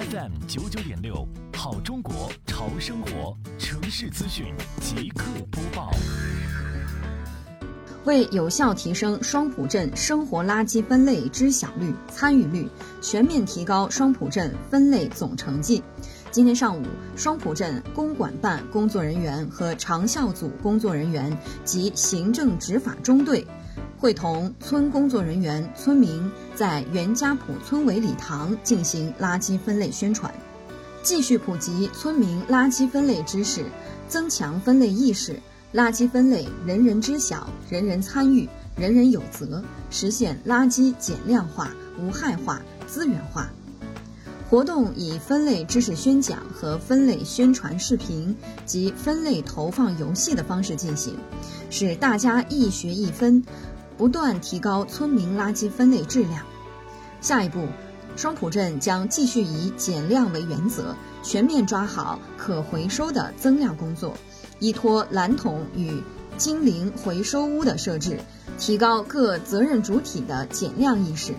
FM 九九点六，好中国潮生活城市资讯即刻播报。为有效提升双浦镇生活垃圾分类知晓率、参与率，全面提高双浦镇分类总成绩，今天上午，双浦镇公管办工作人员和长效组工作人员及行政执法中队。会同村工作人员、村民在袁家堡村委礼堂进行垃圾分类宣传，继续普及村民垃圾分类知识，增强分类意识。垃圾分类人人知晓、人人参与、人人有责，实现垃圾减量化、无害化、资源化。活动以分类知识宣讲和分类宣传视频及分类投放游戏的方式进行，使大家一学一分。不断提高村民垃圾分类质量。下一步，双浦镇将继续以减量为原则，全面抓好可回收的增量工作，依托蓝桶与精灵回收屋的设置，提高各责任主体的减量意识，